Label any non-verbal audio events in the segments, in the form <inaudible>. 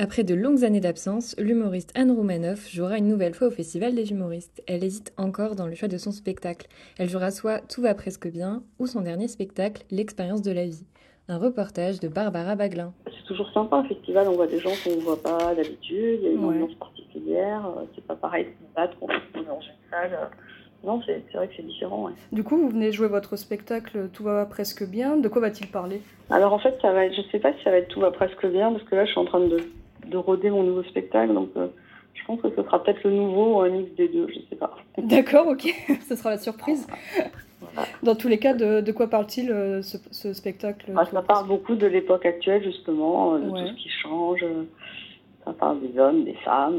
Après de longues années d'absence, l'humoriste Anne Roumanoff jouera une nouvelle fois au Festival des humoristes. Elle hésite encore dans le choix de son spectacle. Elle jouera soit Tout va presque bien ou son dernier spectacle, L'expérience de la vie. Un reportage de Barbara Baglin. C'est toujours sympa un festival, on voit des gens qu'on ne voit pas d'habitude, il y a une Ouais. ambiance particulière, euh, c'est pas pareil de se battre qu'on est dans une salle. euh. Non, c'est vrai que c'est différent. ouais. Du coup, vous venez jouer votre spectacle Tout va presque bien. De quoi va-t-il parler? Alors en fait, ça va être, je sais pas si ça va être tout va presque bien, parce que là je suis en train de, de roder mon nouveau spectacle, donc euh, je pense que ce sera peut-être le nouveau ou un mix des deux, je sais pas. <laughs> D'accord, ok. <laughs> Ce sera la surprise. Dans tous les cas, de, de quoi parle-t-il euh, ce, ce spectacle? Enfin, ça parle beaucoup de l'époque actuelle justement, euh, de Ouais. tout ce qui change. Ça parle des hommes, des femmes.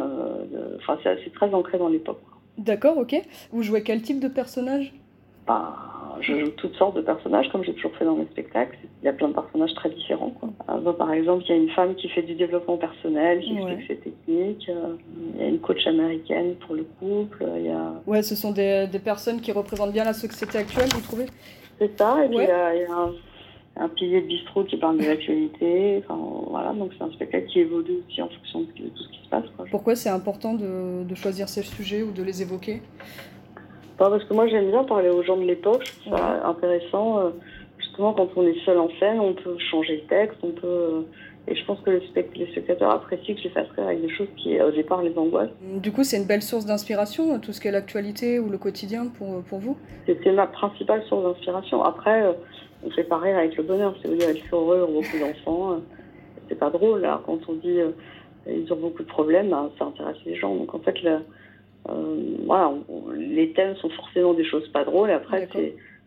de- Enfin, c'est très ancré dans l'époque. D'accord, ok. Vous jouez quel type de personnage? Enfin, je joue toutes sortes de personnages, comme j'ai toujours fait dans mes spectacles. Il y a plein de personnages très différents. Euh, bah, par exemple, il y a une femme qui fait du développement personnel, qui Ouais. explique ses techniques. euh, Il y a une coach américaine pour le couple. Il y a... Ouais, ce sont des, des personnes qui représentent bien la société actuelle, vous trouvez? C'est ça. Et puis Ouais. il y a, il y a un, un pilier de bistrot qui parle de l'actualité. Enfin, voilà, donc c'est un spectacle qui évolue aussi en fonction de tout ce qui se passe. Quoi. Pourquoi c'est important de, de choisir ces sujets ou de les évoquer? Pas parce que moi j'aime bien parler aux gens de l'époque, je trouve ça intéressant. Euh, Justement, quand on est seul en scène, on peut changer le texte, on peut. euh, Et je pense que les, spect- les spectateurs apprécient que je les fasse rire avec des choses qui, au départ, les angoissent. Du coup, c'est une belle source d'inspiration, tout ce qui est l'actualité ou le quotidien pour, pour vous? C'est ma principale source d'inspiration. Après, euh, on fait pas rire avec le bonheur. C'est dire sont heureux, ont beaucoup d'enfants. euh, C'est pas drôle. Là. Quand on dit euh, ils ont beaucoup de problèmes, ben, ça intéresse les gens. Donc en fait, euh, voilà, on- on- les thèmes sont forcément des choses pas drôles. Après, c'est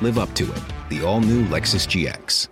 Live up to it. The all new Lexus GX.